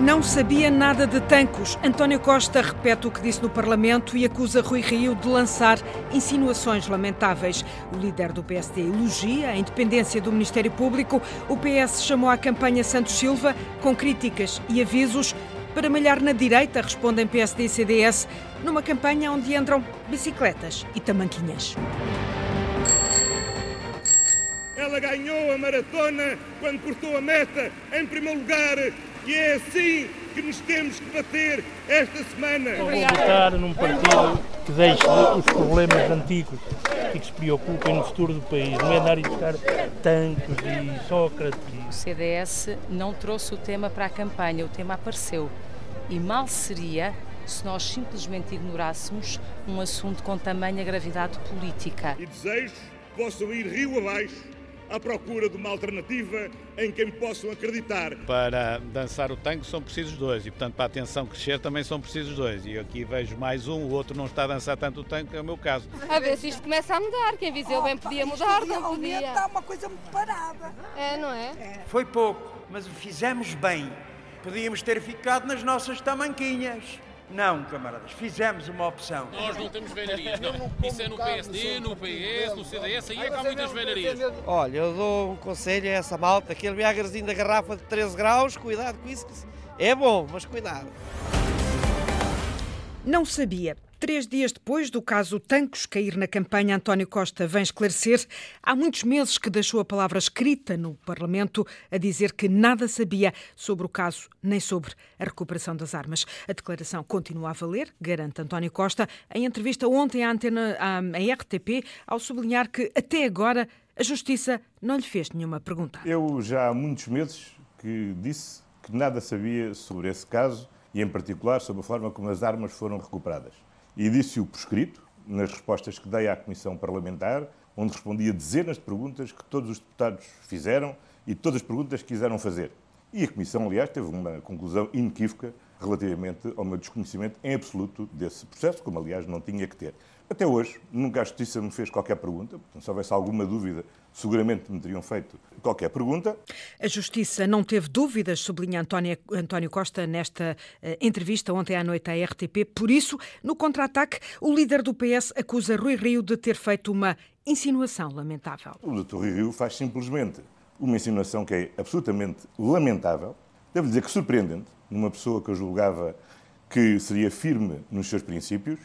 Não sabia nada de tancos. António Costa repete o que disse no Parlamento e acusa Rui Rio de lançar insinuações lamentáveis. O líder do PSD elogia a independência do Ministério Público. O PS chamou à campanha Santos Silva com críticas e avisos. Para malhar na direita, respondem PSD e CDS, numa campanha onde entram bicicletas e tamanquinhas. Ela ganhou a maratona quando cortou a meta em primeiro lugar e é assim que nos temos que bater esta semana. Vou votar num partido que deixe os problemas antigos e que se preocupem no futuro do país. Não é andar e buscar Tancos e Sócrates. O CDS não trouxe o tema para a campanha, o tema apareceu. E mal seria se nós simplesmente ignorássemos um assunto com tamanha gravidade política. E desejo que possam ir rio abaixo à procura de uma alternativa em quem possam acreditar. Para dançar o tango são precisos dois e, portanto, para a atenção crescer também são precisos dois. E aqui vejo mais um, o outro não está a dançar tanto o tango, que é o meu caso. A ver se isto começa a mudar. Quem Viseu bem podia mudar, não podia. Está uma coisa muito parada. É, não é? Foi pouco, mas o fizemos bem. Podíamos ter ficado nas nossas tamanquinhas. Não, camaradas, fizemos uma opção. Nós não temos velharias, não. Isso é no PSD, no PS, no CDS, aí é que há muitas velharias. Olha, eu dou um conselho a essa malta, aquele viagrazinho da garrafa de 13 graus, cuidado com isso, é bom, mas cuidado. Não sabia. Três dias depois do caso Tancos cair na campanha, António Costa vem esclarecer. Há muitos meses que deixou a palavra escrita no Parlamento a dizer que nada sabia sobre o caso nem sobre a recuperação das armas. A declaração continua a valer, garante António Costa, em entrevista ontem à antena à, à RTP, ao sublinhar que até agora a Justiça não lhe fez nenhuma pergunta. Eu já há muitos meses que disse que nada sabia sobre esse caso e, em particular, sobre a forma como as armas foram recuperadas e disse-o por escrito, nas respostas que dei à Comissão Parlamentar, onde respondi a dezenas de perguntas que todos os deputados fizeram e todas as perguntas que quiseram fazer. E a Comissão, aliás, teve uma conclusão inequívoca relativamente ao meu desconhecimento em absoluto desse processo, como, aliás, não tinha que ter. Até hoje, nunca a Justiça me fez qualquer pergunta, portanto, se houvesse alguma dúvida, seguramente me teriam feito qualquer pergunta. A Justiça não teve dúvidas, sublinha António, António Costa nesta uh, entrevista ontem à noite à RTP. Por isso, no contra-ataque, o líder do PS acusa Rui Rio de ter feito uma insinuação lamentável. O Dr. Rui Rio faz simplesmente uma insinuação que é absolutamente lamentável, devo dizer que surpreendente, numa pessoa que eu julgava que seria firme nos seus princípios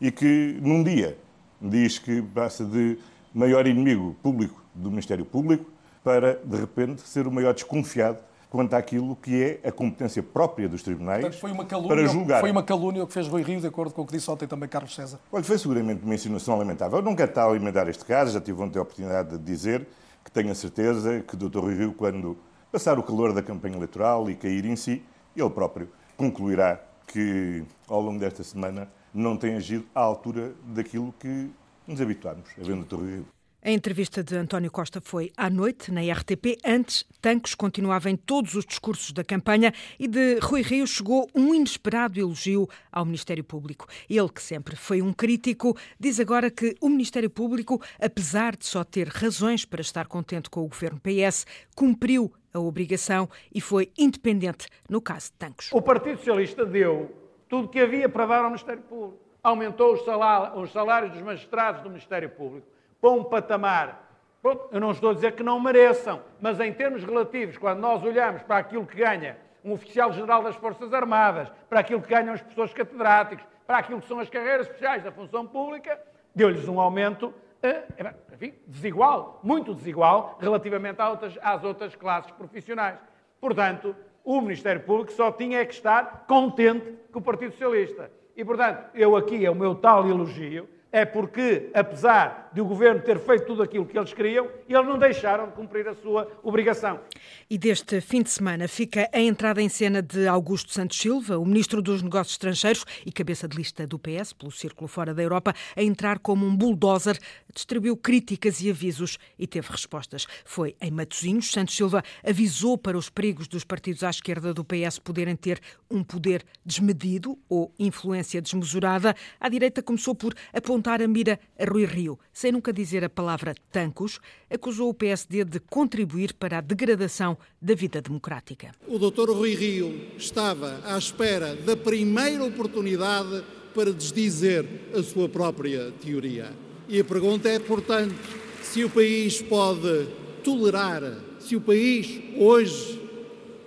e que, num dia, diz que passa de maior inimigo público do Ministério Público para, de repente, ser o maior desconfiado quanto àquilo que é a competência própria dos tribunais Portanto, foi uma calúnia, para julgar. Foi uma calúnia o que fez Rui Rio, de acordo com o que disse ontem também Carlos César. Olha, foi seguramente uma insinuação lamentável. Eu não quero estar a alimentar este caso, já tive ontem a oportunidade de dizer que tenho a certeza que o Dr. Rui Rio, quando passar o calor da campanha eleitoral e cair em si, ele próprio concluirá que, ao longo desta semana, não tem agido à altura daquilo que nos habituámos a ver no. A entrevista de António Costa foi à noite, na RTP. Antes, Tancos continuava em todos os discursos da campanha e de Rui Rio chegou um inesperado elogio ao Ministério Público. Ele, que sempre foi um crítico, diz agora que o Ministério Público, apesar de só ter razões para estar contente com o governo PS, cumpriu a obrigação e foi independente no caso de Tancos. O Partido Socialista deu tudo o que havia para dar ao Ministério Público. Aumentou os salários dos magistrados do Ministério Público para um patamar. Pronto, eu não estou a dizer que não mereçam, mas em termos relativos, quando nós olhamos para aquilo que ganha um oficial-general das Forças Armadas, para aquilo que ganham os professores catedráticos, para aquilo que são as carreiras especiais da função pública, deu-lhes um aumento eh, enfim, desigual, muito desigual, relativamente às outras classes profissionais. Portanto, o Ministério Público só tinha que estar contente com o Partido Socialista. E, portanto, eu aqui é o meu tal elogio, é porque, apesar de o governo ter feito tudo aquilo que eles queriam, eles não deixaram de cumprir a sua obrigação. E deste fim de semana fica a entrada em cena de Augusto Santos Silva, o ministro dos Negócios Estrangeiros e cabeça de lista do PS pelo Círculo Fora da Europa, a entrar como um bulldozer, distribuiu críticas e avisos e teve respostas. Foi em Matosinhos, Santos Silva avisou para os perigos dos partidos à esquerda do PS poderem ter um poder desmedido ou influência desmesurada. A direita começou por apontar apontar a mira a Rui Rio, sem nunca dizer a palavra tancos, acusou o PSD de contribuir para a degradação da vida democrática. O doutor Rui Rio estava à espera da primeira oportunidade para desdizer a sua própria teoria. E a pergunta é, portanto, se o país pode tolerar, se o país hoje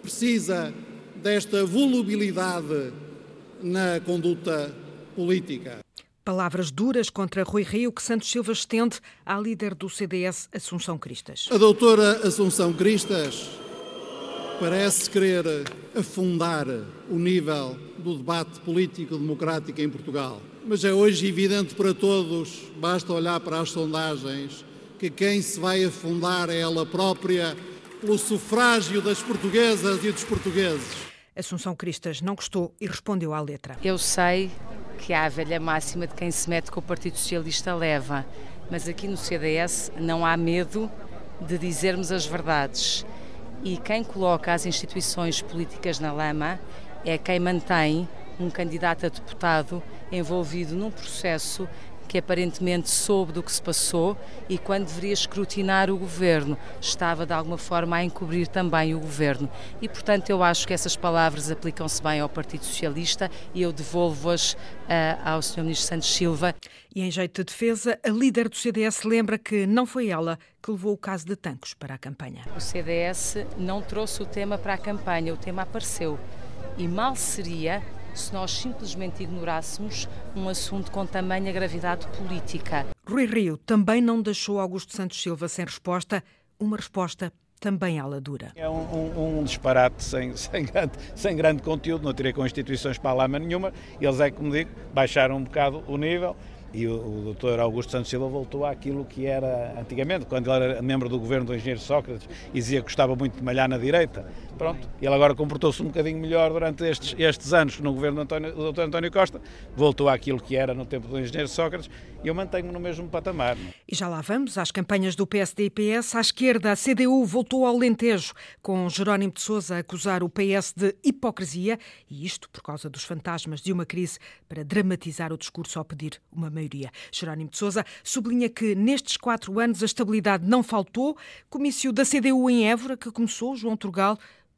precisa desta volubilidade na conduta política. Palavras duras contra Rui Rio que Santos Silva estende à líder do CDS, Assunção Cristas. A doutora Assunção Cristas parece querer afundar o nível do debate político-democrático em Portugal. Mas é hoje evidente para todos, basta olhar para as sondagens, que quem se vai afundar é ela própria pelo sufrágio das portuguesas e dos portugueses. Assunção Cristas não gostou e respondeu à letra. Eu sei que há a velha máxima de quem se mete com o Partido Socialista leva, mas aqui no CDS não há medo de dizermos as verdades. E quem coloca as instituições políticas na lama é quem mantém um candidato a deputado envolvido num processo que aparentemente soube do que se passou e quando deveria escrutinar o governo, estava de alguma forma a encobrir também o governo. E portanto eu acho que essas palavras aplicam-se bem ao Partido Socialista e eu devolvo-as uh, ao Sr. Ministro Santos Silva. E em jeito de defesa, a líder do CDS lembra que não foi ela que levou o caso de Tancos para a campanha. O CDS não trouxe o tema para a campanha, o tema apareceu. E mal seria se nós simplesmente ignorássemos um assunto com tamanha gravidade política. Rui Rio também não deixou Augusto Santos Silva sem resposta, uma resposta também ala dura. É um, um, um disparate sem, sem, grande, sem grande conteúdo, não tirei com instituições para a lama nenhuma, eles é, como digo, baixaram um bocado o nível, e o, o doutor Augusto Santos Silva voltou àquilo que era antigamente, quando ele era membro do governo do engenheiro Sócrates e dizia que gostava muito de malhar na direita. Pronto, ele agora comportou-se um bocadinho melhor durante estes, estes anos no governo do, António, do doutor António Costa, voltou àquilo que era no tempo do engenheiro Sócrates e eu mantenho-me no mesmo patamar. E já lá vamos às campanhas do PSD e PS. À esquerda, a CDU voltou ao lentejo, com Jerónimo de Sousa a acusar o PS de hipocrisia, e isto por causa dos fantasmas de uma crise para dramatizar o discurso ao pedir uma maioria. Jerónimo de Sousa sublinha que nestes quatro anos a estabilidade não faltou. Comício da CDU em Évora, que começou, João Turgal,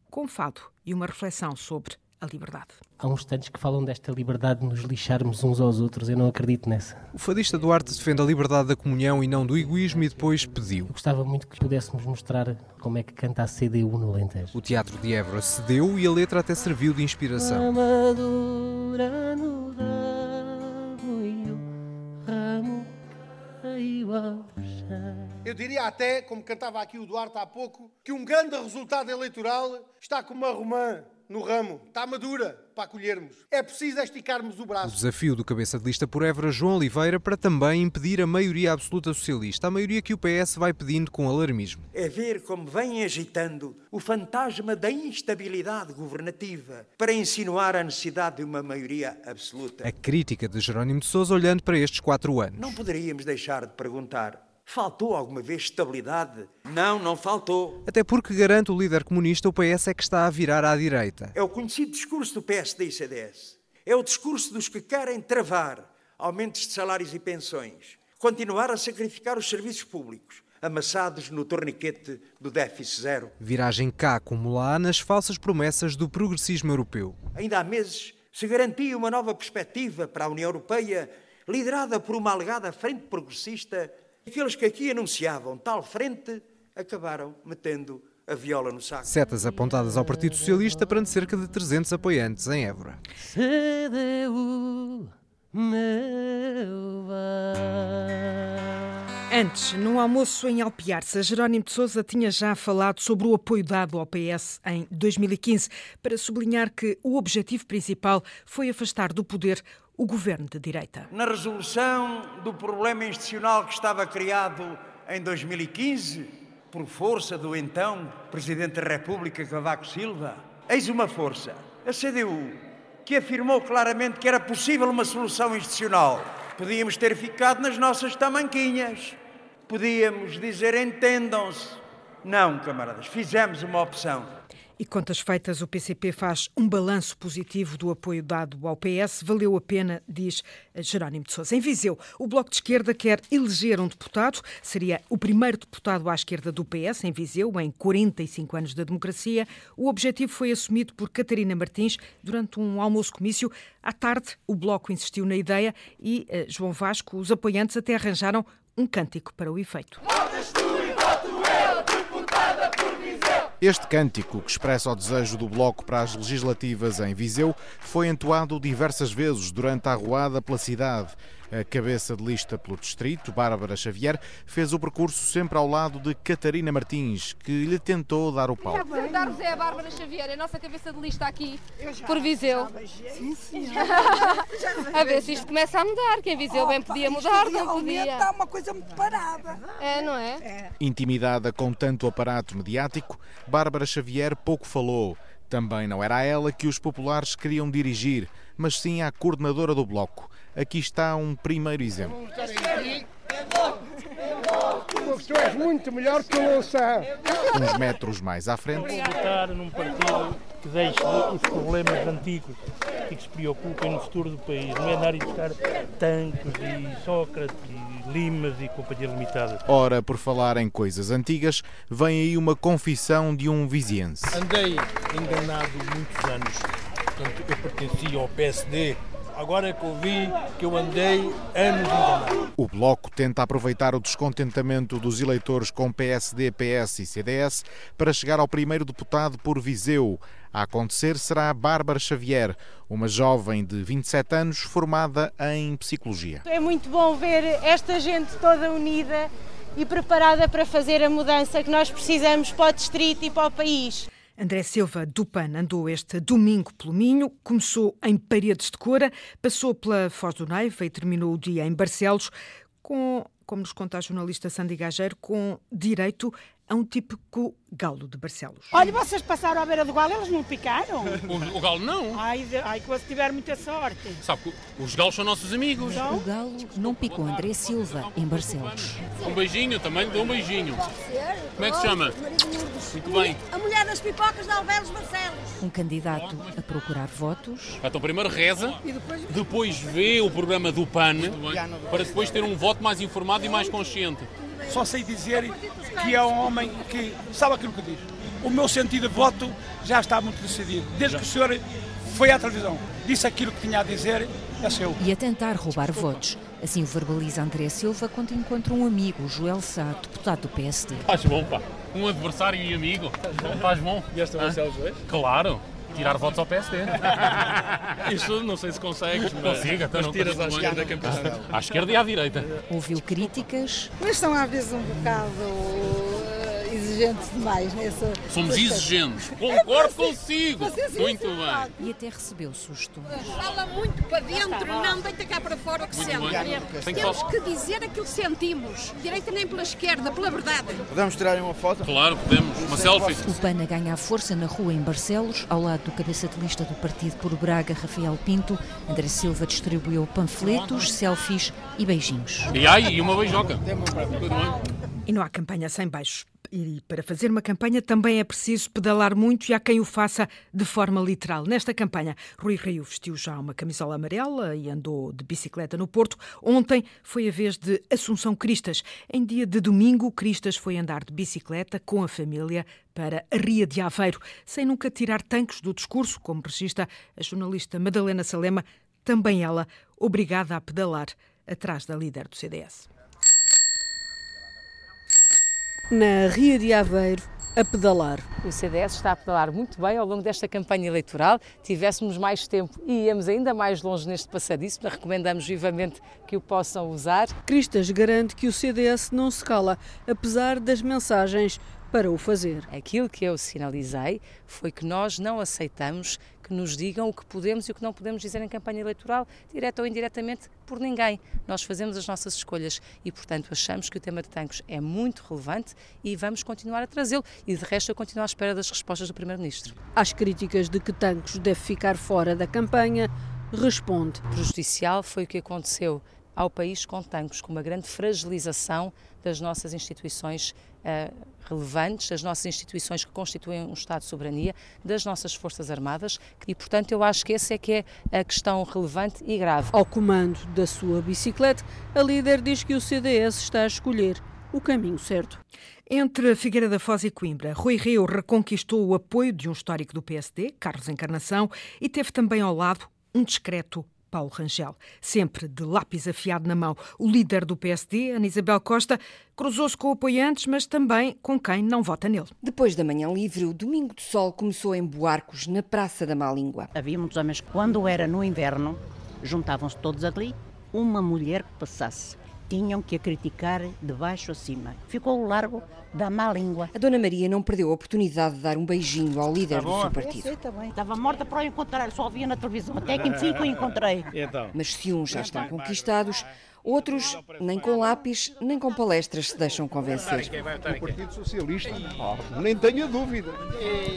com fado e uma reflexão sobre a liberdade. Há uns tantos que falam desta liberdade de nos lixarmos uns aos outros. Eu não acredito nessa. O fadista Duarte defende a liberdade da comunhão e não do egoísmo e depois pediu. Eu gostava muito que pudéssemos mostrar como é que canta a CDU no Alentejo. O Teatro de Évora cedeu e a letra até serviu de inspiração. Amadura Até, como cantava aqui o Duarte há pouco, que um grande resultado eleitoral está como uma romã no ramo. Está madura para acolhermos. É preciso esticarmos o braço. O desafio do cabeça de lista por Évora, João Oliveira, para também impedir a maioria absoluta socialista, a maioria que o PS vai pedindo com alarmismo. É ver como vem agitando o fantasma da instabilidade governativa para insinuar a necessidade de uma maioria absoluta. A crítica de Jerónimo de Sousa olhando para estes quatro anos. Não poderíamos deixar de perguntar Faltou alguma vez estabilidade? Não, não faltou. Até porque, garante o líder comunista, o PS é que está a virar à direita. É o conhecido discurso do PSD e CDS. É o discurso dos que querem travar aumentos de salários e pensões, continuar a sacrificar os serviços públicos, amassados no torniquete do déficit zero. Viragem cá como lá nas falsas promessas do progressismo europeu. Ainda há meses se garantia uma nova perspectiva para a União Europeia, liderada por uma alegada frente progressista Aqueles que aqui anunciavam tal frente acabaram metendo a viola no saco. Setas apontadas ao Partido Socialista perante cerca de 300 apoiantes em Évora. CDU, meu Antes, no almoço em Alpiarça, Jerónimo de Sousa tinha já falado sobre o apoio dado ao PS em 2015, para sublinhar que o objetivo principal foi afastar do poder o governo de direita. Na resolução do problema institucional que estava criado em 2015, por força do então Presidente da República Cavaco Silva, eis uma força, a CDU, que afirmou claramente que era possível uma solução institucional. Podíamos ter ficado nas nossas tamanquinhas, podíamos dizer entendam-se. Não, camaradas, fizemos uma opção. E contas feitas, o PCP faz um balanço positivo do apoio dado ao PS. Valeu a pena, diz Jerónimo de Sousa. Em Viseu, o Bloco de Esquerda quer eleger um deputado. Seria o primeiro deputado à esquerda do PS em Viseu, em 45 anos da democracia. O objetivo foi assumido por Catarina Martins durante um almoço-comício. À tarde, o Bloco insistiu na ideia e eh, João Vasco, os apoiantes até arranjaram um cântico para o efeito. Este cântico, que expressa o desejo do Bloco para as legislativas em Viseu, foi entoado diversas vezes durante a arruada pela cidade. A cabeça de lista pelo distrito, Bárbara Xavier, fez o percurso sempre ao lado de Catarina Martins, que lhe tentou dar o palco. Dar-vos é a Bárbara Xavier, a nossa cabeça de lista aqui, por Viseu. Sim, sim. a ver se isto começa a mudar, que em Viseu bem podia mudar, não podia. Está uma coisa muito parada. É, não é? Intimidada com tanto aparato mediático, Bárbara Xavier pouco falou. Também não era a ela que os populares queriam dirigir, mas sim à coordenadora do Bloco. Aqui está um primeiro exemplo. Tu és muito melhor que o Louçã. Uns metros mais à frente, Vou votar num partido que deixe os problemas antigos e que se preocupem no futuro do país. Não é andar e buscar Tancos e Sócrates e Limas e Companhia Limitada. ora por falar em coisas antigas, vem aí uma confissão de um viziense. Andei enganado muitos anos. Portanto, eu pertencia ao PSD. Agora é que ouvi que eu andei anos enganado. O Bloco tenta aproveitar o descontentamento dos eleitores com PSD, PS e CDS para chegar ao primeiro deputado por Viseu. A acontecer será Bárbara Xavier, uma jovem de 27 anos formada em psicologia. É muito bom ver esta gente toda unida e preparada para fazer a mudança que nós precisamos para o distrito e para o país. André Silva do PAN andou este domingo pelo Minho, começou em Paredes de Cora, passou pela Foz do Neiva e terminou o dia em Barcelos, com, como nos conta a jornalista Sandy Gageiro, com direito a um típico galo de Barcelos. Olha, vocês passaram à beira do galo, eles não picaram? O, o galo não. Ai, de- ai, que você tiver muita sorte. Sabe que os galos são nossos amigos. O galo não picou André Silva em Barcelos. Um beijinho, também lhe dou um beijinho. Como é que se chama? Muito bem. A mulher das pipocas de Alvelos Barcelos. Um candidato a procurar votos. Então primeiro reza, depois... depois vê o programa do PAN, para depois ter um voto mais informado e mais consciente. Só sei dizer que é um homem que sabe aquilo que diz. O meu sentido de voto já está muito decidido. Desde que o senhor foi à televisão, disse aquilo que tinha a dizer, é seu. E a tentar roubar votos. Assim o verbaliza André Silva quando encontra um amigo, Joel Sá, deputado do PSD. Faz bom, pá. Um adversário e amigo. Faz bom. E esta Hã? Barcelos hoje? Claro. Tirar votos ao PSD. Isto não sei se consegues, mas, Consigo, então mas não tiras à esquerda campeonato. À esquerda e à direita. Ouviu críticas, Mas são às vezes um bocado exigentes demais nessa... Somos nessa- exigentes. É Concordo consigo. você sim, Muito bem. e até recebeu sugestões. Fala muito para dentro, não deita cá para fora o que sente. Temos que dizer aquilo que sentimos. Direita nem pela esquerda, pela verdade. Podemos tirar uma foto? Claro, podemos. Uma selfie. O PAN ganha a força na rua em Barcelos, ao lado do cabeça de lista do partido por Braga, Rafael Pinto. André Silva distribuiu panfletos, selfies e beijinhos. E ai, e uma beijoca. E não há campanha sem baixos. E para fazer uma campanha também é preciso pedalar muito e há quem o faça de forma literal. Nesta campanha, Rui Rio vestiu já uma camisola amarela e andou de bicicleta no Porto. Ontem foi a vez de Assunção Cristas. Em dia de domingo, Cristas foi andar de bicicleta com a família para a Ria de Aveiro, sem nunca tirar tanques do discurso, como registra a jornalista Madalena Salema, também ela obrigada a pedalar atrás da líder do CDS. Na Ria de Aveiro, a pedalar. O CDS está a pedalar muito bem ao longo desta campanha eleitoral. Tivéssemos mais tempo e íamos ainda mais longe neste passadiço, mas recomendamos vivamente que o possam usar. Cristas garante que o CDS não se cala, apesar das mensagens para o fazer. Aquilo que eu sinalizei foi que nós não aceitamos que nos digam o que podemos e o que não podemos dizer em campanha eleitoral, direta ou indiretamente, por ninguém. Nós fazemos as nossas escolhas e, portanto, achamos que o tema de tanques é muito relevante e vamos continuar a trazê-lo. E, de resto, eu continuo à espera das respostas do Primeiro-Ministro. Às críticas de que Tancos deve ficar fora da campanha, responde. Prejudicial foi o que aconteceu ao país com tanques, com uma grande fragilização das nossas instituições uh, relevantes das nossas instituições que constituem um Estado de soberania, das nossas Forças Armadas e, portanto, eu acho que essa é que é a questão relevante e grave. Ao comando da sua bicicleta, a líder diz que o CDS está a escolher o caminho certo. Entre Figueira da Foz e Coimbra, Rui Rio reconquistou o apoio de um histórico do PSD, Carlos Encarnação, e teve também ao lado um discreto Paulo Rangel. Sempre de lápis afiado na mão, o líder do PSD, Ana Isabel Costa, cruzou-se com apoiantes, mas também com quem não vota nele. Depois da manhã livre, o Domingo de Sol começou em Boarcos, na Praça da Má Língua. Havia muitos homens que, quando era no inverno, juntavam-se todos ali, uma mulher que passasse tinham que a criticar de baixo a cima. Ficou largo da má língua. A Dona Maria não perdeu a oportunidade de dar um beijinho ao líder tá do seu partido. Eu sei, Estava morta para o encontrar, só via na televisão. Até que enfim que o encontrei. Então. Mas se uns já estão conquistados, Outros, nem com lápis, nem com palestras se deixam convencer. O Partido Socialista, oh, nem tenha dúvida.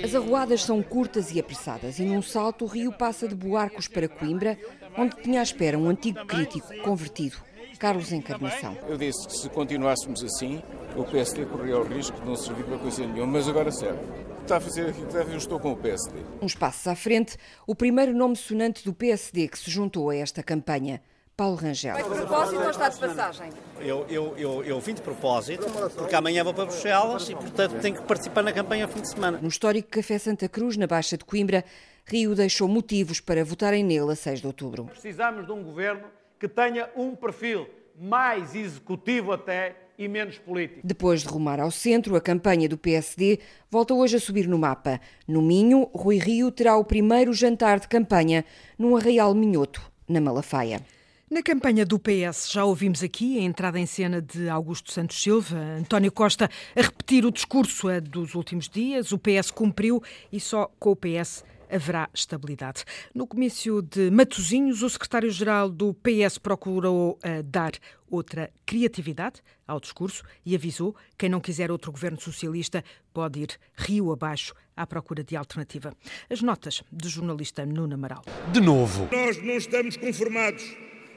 As arruadas são curtas e apressadas e num salto o rio passa de Boarcos para Coimbra, onde tinha à espera um antigo crítico convertido. Carlos Encarnação. Eu disse que se continuássemos assim, o PSD corria o risco de não servir para coisa nenhuma, mas agora serve. Está a fazer aquilo que deve, eu estou com o PSD. Uns passos à frente, o primeiro nome sonante do PSD que se juntou a esta campanha, Paulo Rangel. Vai de propósito ou está de passagem? Eu, eu, eu, eu vim de propósito, porque amanhã vou para Bruxelas e, portanto, tenho que participar na campanha ao fim de semana. No histórico Café Santa Cruz, na Baixa de Coimbra, Rio deixou motivos para votarem nele a 6 de outubro. Precisamos de um governo que tenha um perfil mais executivo até e menos político. Depois de rumar ao centro, a campanha do PSD volta hoje a subir no mapa. No Minho, Rui Rio terá o primeiro jantar de campanha num arraial minhoto, na Malafaia. Na campanha do PS já ouvimos aqui a entrada em cena de Augusto Santos Silva, António Costa a repetir o discurso dos últimos dias. O PS cumpriu e só com o PS haverá estabilidade. No comício de Matosinhos, o secretário-geral do PS procurou uh, dar outra criatividade ao discurso e avisou quem não quiser outro governo socialista pode ir rio abaixo à procura de alternativa. As notas do jornalista Nuno Amaral. De novo. Nós não estamos conformados.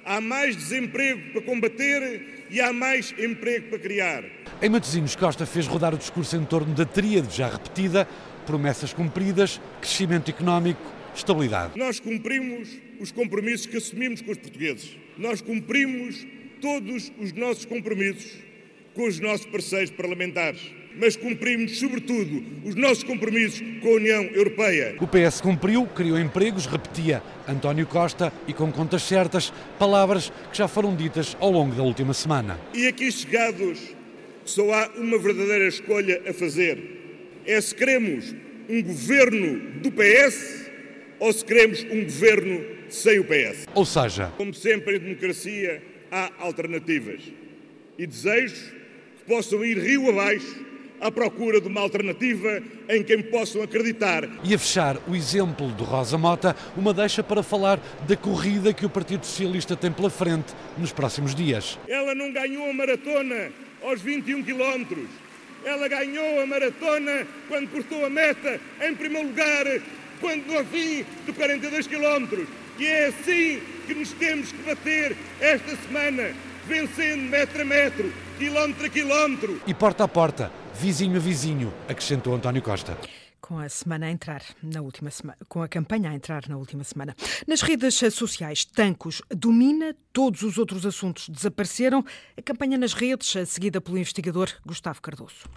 Há mais desemprego para combater e há mais emprego para criar. Em Matosinhos, Costa fez rodar o discurso em torno da tríade já repetida promessas cumpridas, crescimento económico, estabilidade. Nós cumprimos os compromissos que assumimos com os portugueses. Nós cumprimos todos os nossos compromissos com os nossos parceiros parlamentares. Mas cumprimos, sobretudo, os nossos compromissos com a União Europeia. O PS cumpriu, criou empregos, repetia António Costa e com contas certas, palavras que já foram ditas ao longo da última semana. E aqui chegados, só há uma verdadeira escolha a fazer é se queremos um governo do PS ou se queremos um governo sem o PS. Ou seja, como sempre em democracia, há alternativas. E desejo que possam ir rio abaixo à procura de uma alternativa em quem possam acreditar. E a fechar o exemplo de Rosa Mota, uma deixa para falar da corrida que o Partido Socialista tem pela frente nos próximos dias. Ela não ganhou a maratona aos 21 quilómetros ela ganhou a maratona quando cortou a meta em primeiro lugar, quando no fim de 42 quilómetros. E é assim que nos temos que bater esta semana, vencendo metro a metro, quilómetro a quilómetro. E porta a porta, vizinho a vizinho, acrescentou António Costa com a semana a entrar na última semana, com a campanha a entrar na última semana. Nas redes sociais, Tancos domina, todos os outros assuntos desapareceram. A campanha nas redes, seguida pelo investigador Gustavo Cardoso.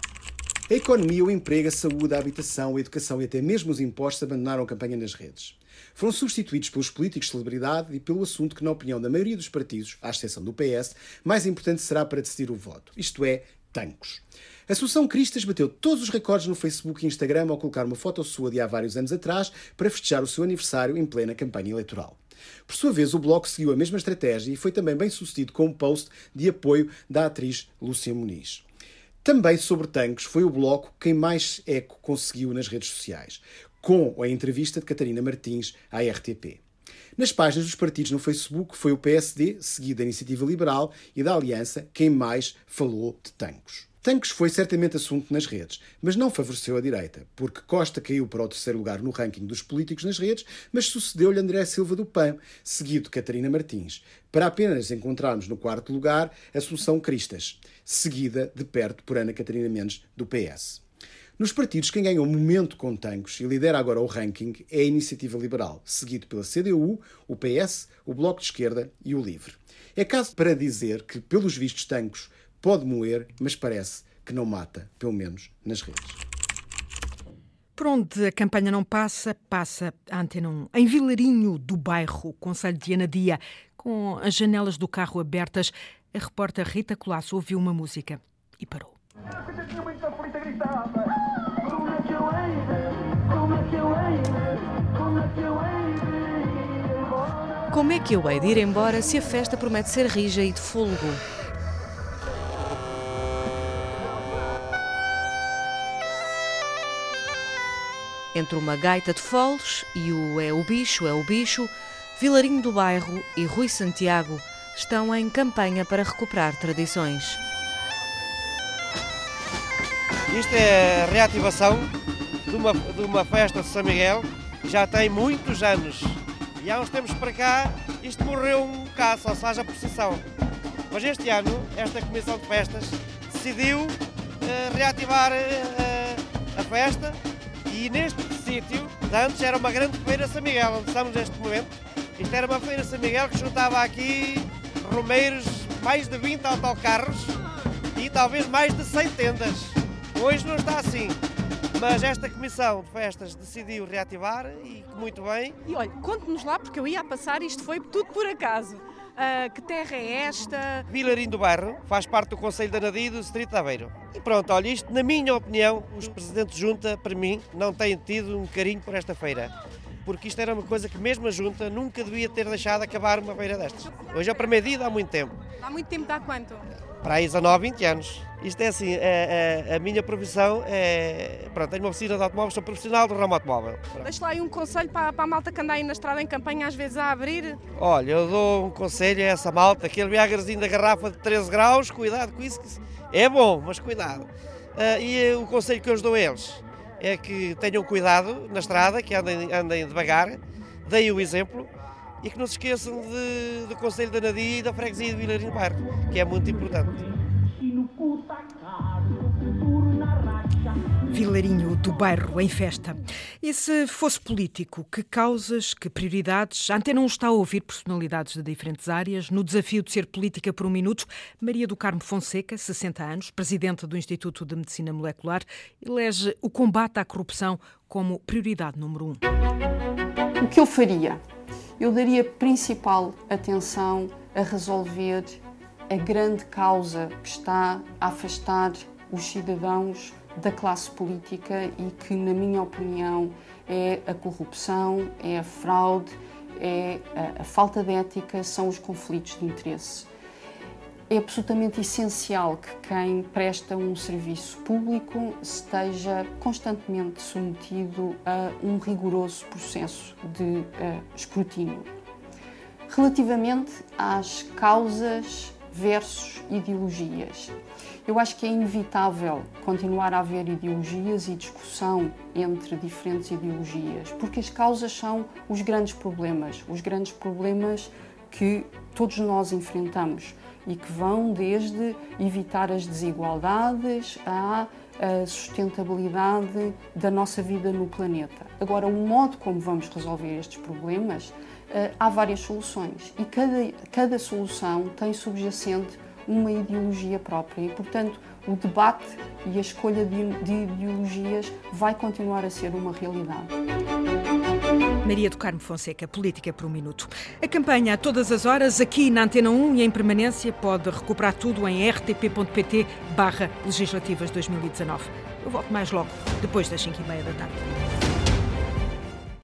A economia, o emprego, a saúde, a habitação, a educação e até mesmo os impostos abandonaram a campanha nas redes. Foram substituídos pelos políticos de celebridade e pelo assunto que, na opinião da maioria dos partidos, à exceção do PS, mais importante será para decidir o voto, isto é, tancos. A Associação Cristas bateu todos os recordes no Facebook e Instagram ao colocar uma foto sua de há vários anos atrás para festejar o seu aniversário em plena campanha eleitoral. Por sua vez, o Bloco seguiu a mesma estratégia e foi também bem sucedido com um post de apoio da atriz Lúcia Muniz. Também sobre tanques foi o Bloco quem mais eco conseguiu nas redes sociais, com a entrevista de Catarina Martins à RTP. Nas páginas dos partidos no Facebook foi o PSD, seguido da Iniciativa Liberal e da Aliança, quem mais falou de tanques. Tanques foi certamente assunto nas redes, mas não favoreceu a direita, porque Costa caiu para o terceiro lugar no ranking dos políticos nas redes, mas sucedeu-lhe André Silva do PAN, seguido de Catarina Martins, para apenas encontrarmos no quarto lugar Assunção Cristas, seguida de perto por Ana Catarina Mendes do PS. Nos partidos, quem ganha o momento com Tancos e lidera agora o ranking é a Iniciativa Liberal, seguido pela CDU, o PS, o Bloco de Esquerda e o Livre. É caso para dizer que, pelos vistos, Tancos Pode moer, mas parece que não mata, pelo menos nas redes. Por onde a campanha não passa, passa a Antena 1. Em Vilarinho do Bairro, Conselho de Anadia, com as janelas do carro abertas, a repórter Rita Colasso ouviu uma música e parou. Como é que eu hei de ir embora se a festa promete ser rija e de fôlego? Entre uma gaita de foles e o É o Bicho, é o Bicho, Vilarinho do Bairro e Rui Santiago estão em campanha para recuperar tradições. Isto é a reativação de uma, de uma festa de São Miguel já tem muitos anos. E há uns tempos para cá isto morreu um bocado, só seja a procissão. Mas este ano, esta Comissão de Festas decidiu uh, reativar uh, a festa e neste sítio, antes era uma grande feira São Miguel, onde estamos neste momento. Isto era uma feira São Miguel que juntava aqui romeiros, mais de 20 autocarros e talvez mais de 100 tendas. Hoje não está assim. Mas esta comissão de festas decidiu reativar e muito bem. E olha, conte-nos lá, porque eu ia a passar, isto foi tudo por acaso. Uh, que terra é esta? Vilarim do Bairro, faz parte do Conselho da Nadia e do Distrito de Aveiro. E pronto, olha, isto, na minha opinião, os presidentes de junta, para mim, não têm tido um carinho por esta feira. Porque isto era uma coisa que mesmo a junta nunca devia ter deixado acabar uma feira destas. Hoje é o primeiro dia, há muito tempo. Há muito tempo, dá quanto? Para aí 19, 20 anos. Isto é assim, a, é, a, é, a, minha profissão é. Pronto, tenho uma oficina de automóveis, sou profissional do ramo automóvel. Deixa lá aí um conselho para, para a malta que anda aí na estrada em campanha, às vezes a abrir. Olha, eu dou um conselho a essa malta, aquele viagrazinho da garrafa de 13 graus, cuidado com isso, que é bom, mas cuidado. Uh, e o conselho que eu dou a eles é que tenham cuidado na estrada, que andem, andem devagar, deem o exemplo e que não se esqueçam de, do Conselho da Nadia e da Freguesia de Vilarinho Barco, que é muito importante. Vilarinho do Bairro em festa. E se fosse político, que causas, que prioridades? A Antena não está a ouvir personalidades de diferentes áreas no desafio de ser política por um minuto. Maria do Carmo Fonseca, 60 anos, presidenta do Instituto de Medicina Molecular, elege o combate à corrupção como prioridade número um. O que eu faria? Eu daria principal atenção a resolver a grande causa que está a afastar os cidadãos da classe política e que, na minha opinião, é a corrupção, é a fraude, é a, a falta de ética, são os conflitos de interesse. É absolutamente essencial que quem presta um serviço público esteja constantemente submetido a um rigoroso processo de uh, escrutínio. Relativamente às causas versus ideologias, eu acho que é inevitável continuar a haver ideologias e discussão entre diferentes ideologias, porque as causas são os grandes problemas, os grandes problemas que todos nós enfrentamos e que vão desde evitar as desigualdades à sustentabilidade da nossa vida no planeta. Agora, o modo como vamos resolver estes problemas, eh, há várias soluções e cada, cada solução tem subjacente uma ideologia própria e, portanto, o debate e a escolha de, de ideologias vai continuar a ser uma realidade. Maria do Carmo Fonseca, Política por um Minuto. A campanha a todas as horas, aqui na Antena 1 e em permanência, pode recuperar tudo em rtp.pt barra legislativas 2019. Eu volto mais logo, depois das 5 e meia da tarde.